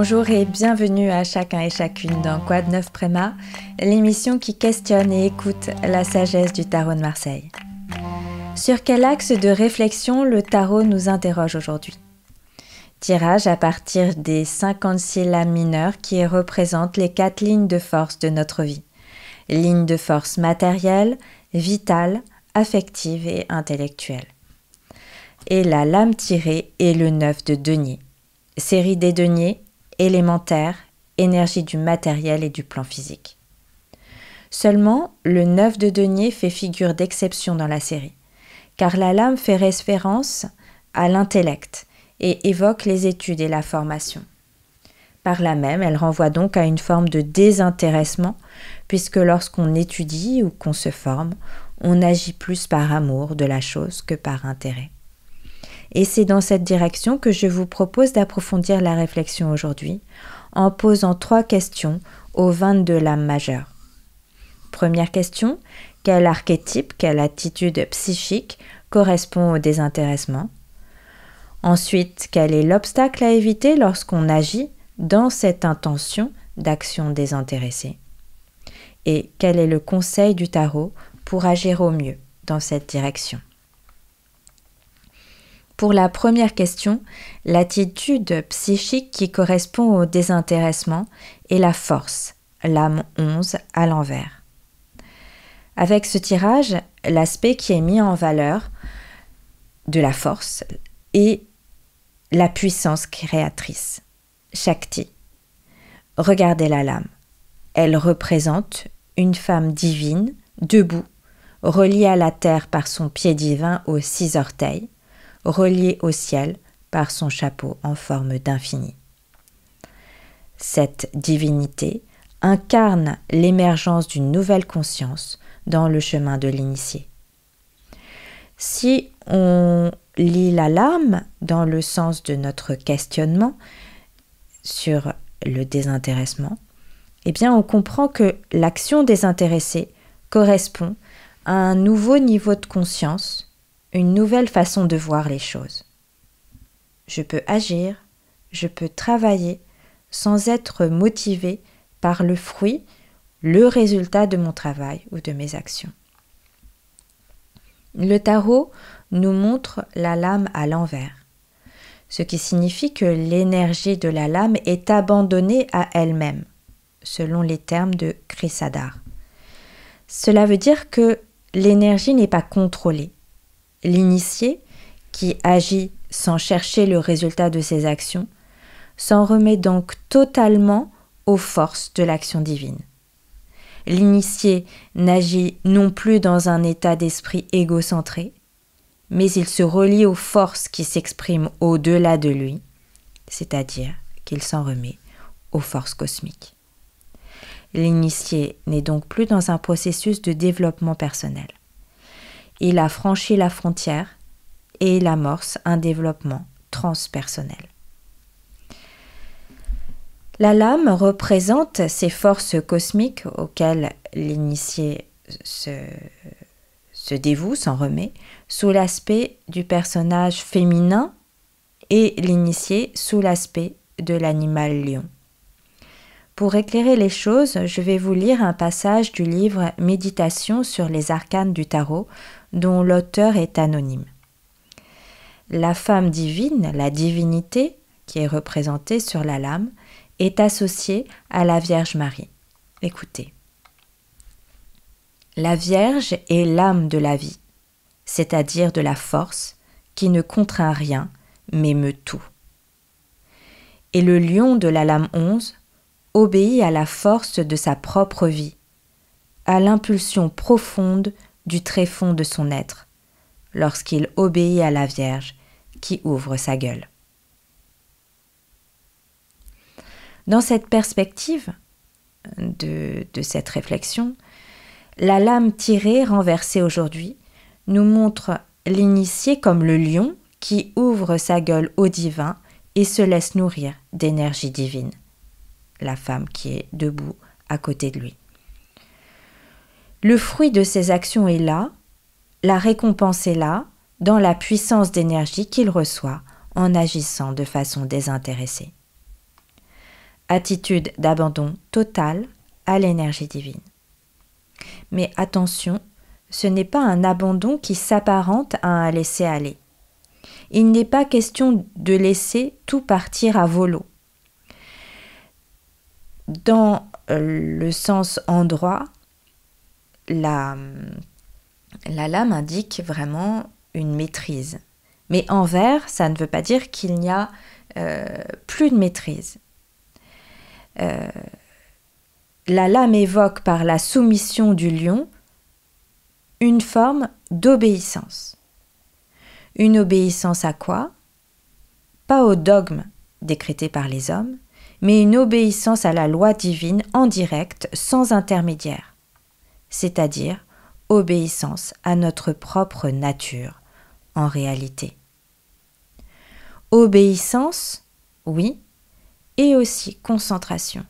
Bonjour et bienvenue à chacun et chacune dans Quad 9 Préma, l'émission qui questionne et écoute la sagesse du tarot de Marseille. Sur quel axe de réflexion le tarot nous interroge aujourd'hui? Tirage à partir des 56 lames mineures qui représentent les quatre lignes de force de notre vie. Lignes de force matérielle, vitale, affective et intellectuelle. Et la lame tirée est le 9 de denier. Série des deniers, élémentaire, énergie du matériel et du plan physique. Seulement, le 9 de denier fait figure d'exception dans la série, car la lame fait référence à l'intellect et évoque les études et la formation. Par là même, elle renvoie donc à une forme de désintéressement, puisque lorsqu'on étudie ou qu'on se forme, on agit plus par amour de la chose que par intérêt. Et c'est dans cette direction que je vous propose d'approfondir la réflexion aujourd'hui, en posant trois questions aux 22 lames majeures. Première question, quel archétype, quelle attitude psychique correspond au désintéressement? Ensuite, quel est l'obstacle à éviter lorsqu'on agit dans cette intention d'action désintéressée? Et quel est le conseil du tarot pour agir au mieux dans cette direction? Pour la première question, l'attitude psychique qui correspond au désintéressement est la force, l'âme 11 à l'envers. Avec ce tirage, l'aspect qui est mis en valeur de la force est la puissance créatrice, Shakti. Regardez la lame. Elle représente une femme divine, debout, reliée à la terre par son pied divin aux six orteils, reliée au ciel par son chapeau en forme d'infini. Cette divinité incarne l'émergence d'une nouvelle conscience dans le chemin de l'initié. Si on lit l'alarme dans le sens de notre questionnement sur le désintéressement, eh bien on comprend que l'action désintéressée correspond à un nouveau niveau de conscience, une nouvelle façon de voir les choses. Je peux agir, je peux travailler sans être motivé par le fruit, le résultat de mon travail ou de mes actions. Le tarot nous montre la lame à l'envers, ce qui signifie que l'énergie de la lame est abandonnée à elle-même, selon les termes de Chrysadar. Cela veut dire que l'énergie n'est pas contrôlée. L'initié, qui agit sans chercher le résultat de ses actions, s'en remet donc totalement aux forces de l'action divine. L'initié n'agit non plus dans un état d'esprit égocentré, mais il se relie aux forces qui s'expriment au-delà de lui, c'est-à-dire qu'il s'en remet aux forces cosmiques. L'initié n'est donc plus dans un processus de développement personnel. Il a franchi la frontière et il amorce un développement transpersonnel. La lame représente ces forces cosmiques auxquelles l'initié se, dévoue, s'en remet, sous l'aspect du personnage féminin et l'initié sous l'aspect de l'animal lion. Pour éclairer les choses, je vais vous lire un passage du livre Méditation sur les arcanes du tarot, dont l'auteur est anonyme. La femme divine, la divinité, qui est représentée sur la lame, est associée à la Vierge Marie. Écoutez. La Vierge est l'âme de la vie c'est-à-dire de la force qui ne contraint rien, mais meut tout. Et le lion de la lame 11 obéit à la force de sa propre vie, à l'impulsion profonde du tréfonds de son être, lorsqu'il obéit à la Vierge qui ouvre sa gueule. Dans cette perspective de, de cette réflexion, la lame tirée renversée aujourd'hui nous montre l'initié comme le lion qui ouvre sa gueule au divin et se laisse nourrir d'énergie divine. La femme qui est debout à côté de lui. Le fruit de ses actions est là, la récompense est là, dans la puissance d'énergie qu'il reçoit en agissant de façon désintéressée. attitude d'abandon total à l'énergie divine. Mais attention, ce n'est pas un abandon qui s'apparente à un laisser-aller. Il n'est pas question de laisser tout partir à volo. Dans le sens endroit, la, la lame indique vraiment une maîtrise. Mais envers, ça ne veut pas dire qu'il n'y a euh, plus de maîtrise. Euh, la lame évoque par la soumission du lion une forme d'obéissance. Une obéissance à quoi? Pas au dogme décrété par les hommes, mais une obéissance à la loi divine en direct, sans intermédiaire, c'est-à-dire obéissance à notre propre nature, en réalité. Obéissance, oui, et aussi concentration.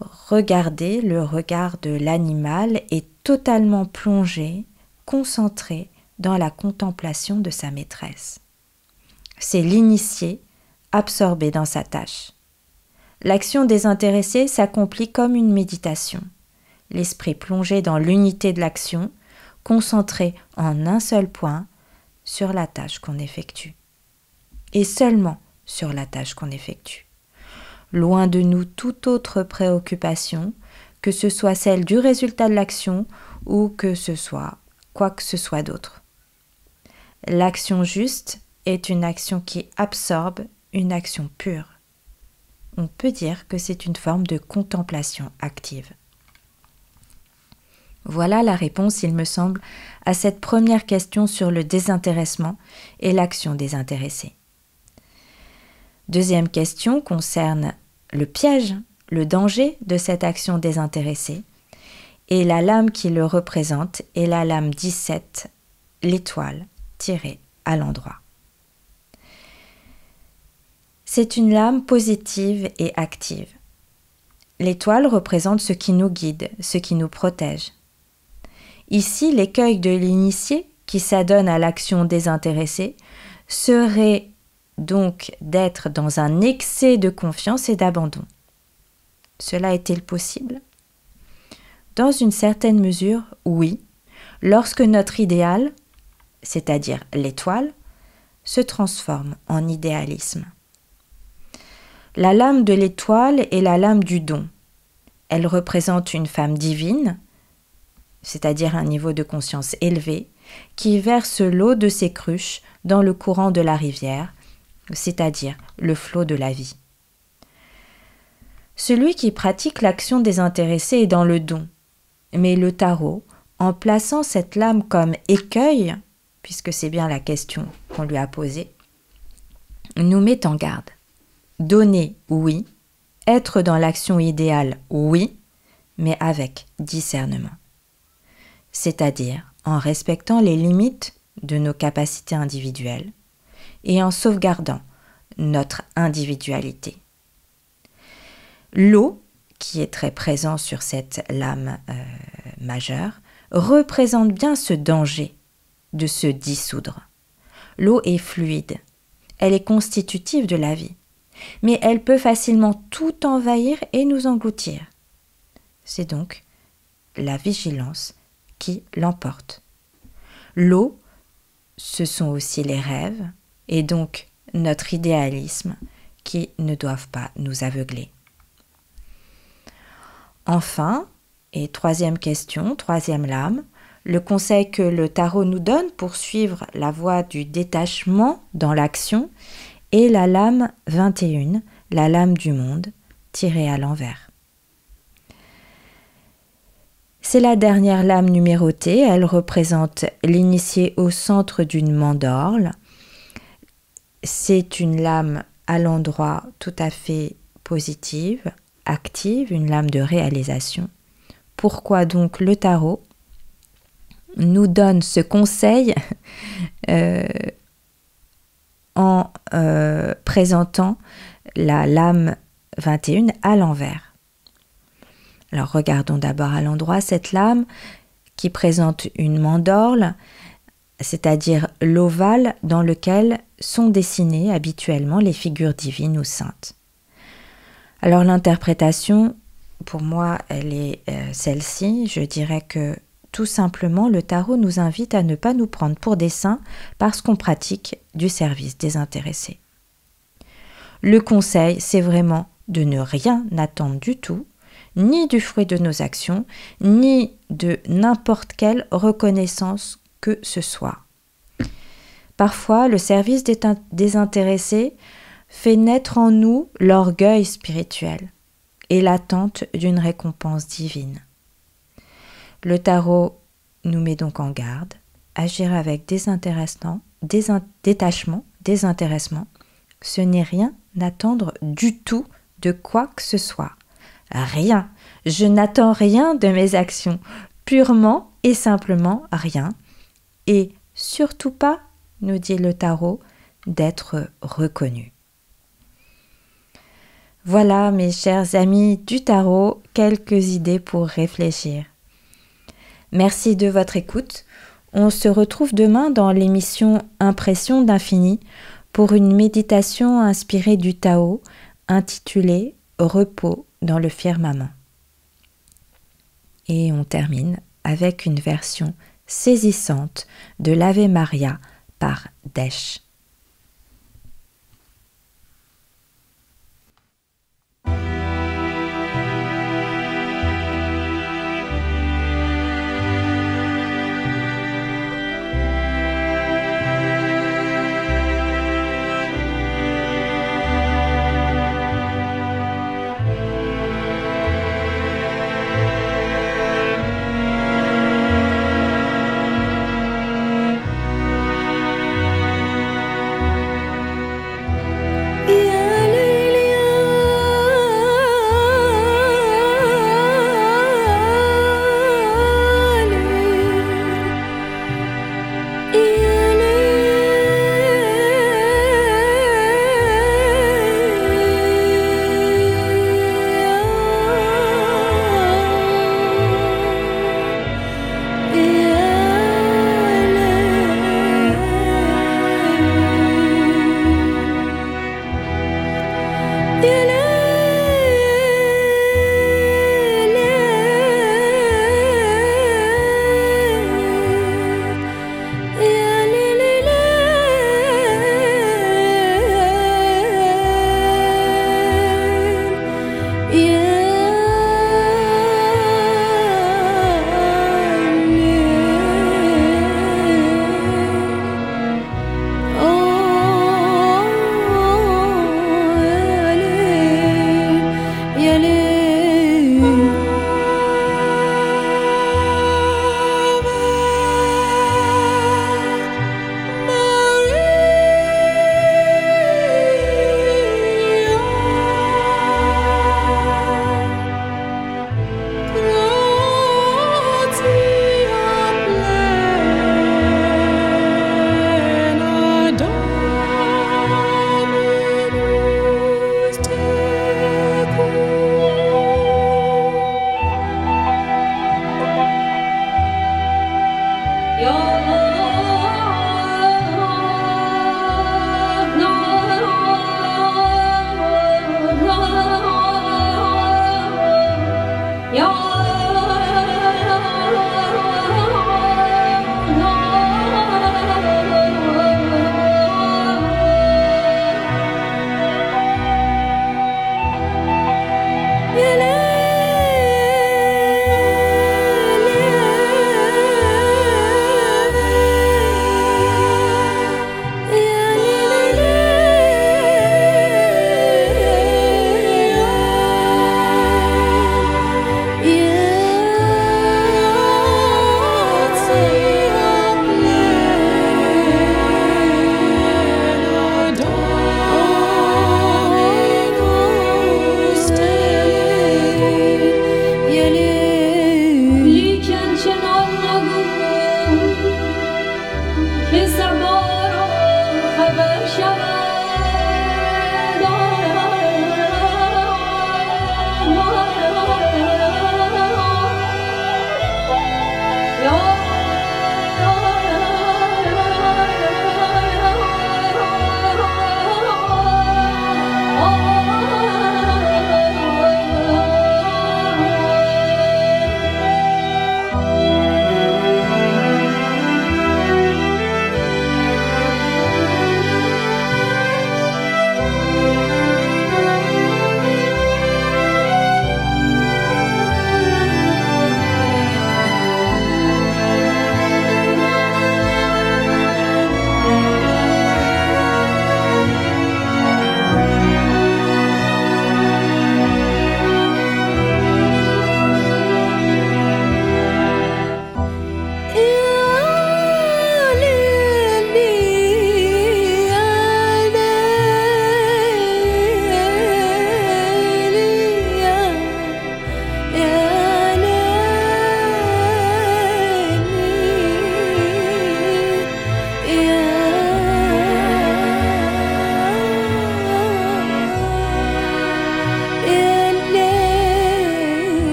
Regardez le regard de l'animal est totalement plongé, concentré dans la contemplation de sa maîtresse. C'est l'initié absorbé dans sa tâche. L'action désintéressée s'accomplit comme une méditation. L'esprit plongé dans l'unité de l'action, concentré en un seul point sur la tâche qu'on effectue. Et seulement sur la tâche qu'on effectue. Loin de nous toute autre préoccupation, que ce soit celle du résultat de l'action ou que ce soit quoi que ce soit d'autre. L'action juste est une action qui absorbe une action pure. On peut dire que c'est une forme de contemplation active. Voilà la réponse, il me semble, à cette première question sur le désintéressement et l'action désintéressée. Deuxième question concerne le piège, le danger de cette action désintéressée, et la lame qui le représente est la lame 17, l'étoile tirée à l'endroit. C'est une lame positive et active. L'étoile représente ce qui nous guide, ce qui nous protège. Ici, l'écueil de l'initié, qui s'adonne à l'action désintéressée, serait donc d'être dans un excès de confiance et d'abandon. Cela est-il possible? Dans une certaine mesure, oui, lorsque notre idéal, c'est-à-dire l'étoile, se transforme en idéalisme. La lame de l'étoile est la lame du don. Elle représente une femme divine, c'est-à-dire un niveau de conscience élevé, qui verse l'eau de ses cruches dans le courant de la rivière, c'est-à-dire le flot de la vie. Celui qui pratique l'action désintéressée est dans le don, mais le tarot, en plaçant cette lame comme écueil, puisque c'est bien la question qu'on lui a posée, nous met en garde. Donner, oui. Être dans l'action idéale, oui, mais avec discernement c'est-à-dire en respectant les limites de nos capacités individuelles et en sauvegardant notre individualité. L'eau, qui est très présent sur cette lame euh, majeure, représente bien ce danger de se dissoudre. L'eau est fluide, elle est constitutive de la vie, mais elle peut facilement tout envahir et nous engloutir. C'est donc la vigilance qui l'emporte. L'eau, ce sont aussi les rêves et donc notre idéalisme qui ne doivent pas nous aveugler. Enfin, et troisième question, troisième lame, le conseil que le tarot nous donne pour suivre la voie du détachement dans l'action est la lame 21, la lame du monde, tirée à l'envers. C'est la dernière lame numérotée, elle représente l'initié au centre d'une mandorle. C'est une lame à l'endroit tout à fait positive, active, une lame de réalisation. Pourquoi donc le tarot nous donne ce conseil euh, en euh, présentant la lame 21 à l'envers? Alors regardons d'abord à l'endroit cette lame qui présente une mandorle, c'est-à-dire l'ovale dans lequel sont dessinées habituellement les figures divines ou saintes. Alors l'interprétation, pour moi, elle est euh, celle-ci. Je dirais que tout simplement, le tarot nous invite à ne pas nous prendre pour des saints parce qu'on pratique du service désintéressé. Le conseil, c'est vraiment de ne rien attendre du tout, ni du fruit de nos actions, ni de n'importe quelle reconnaissance que ce soit. Parfois, le service désintéressé fait naître en nous l'orgueil spirituel et l'attente d'une récompense divine. Le tarot nous met donc en garde, agir avec désintéressement, détachement, désintéressement, ce n'est rien n'attendre du tout de quoi que ce soit. Rien. Je n'attends rien de mes actions, purement et simplement rien. Et surtout pas, nous dit le tarot, d'être reconnu. Voilà, mes chers amis du tarot, quelques idées pour réfléchir. Merci de votre écoute. On se retrouve demain dans l'émission Impression d'infini pour une méditation inspirée du Tao intitulée Repos dans le firmament. Et on termine avec une version saisissante de l'Ave Maria par Desch.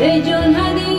Ey cun hadi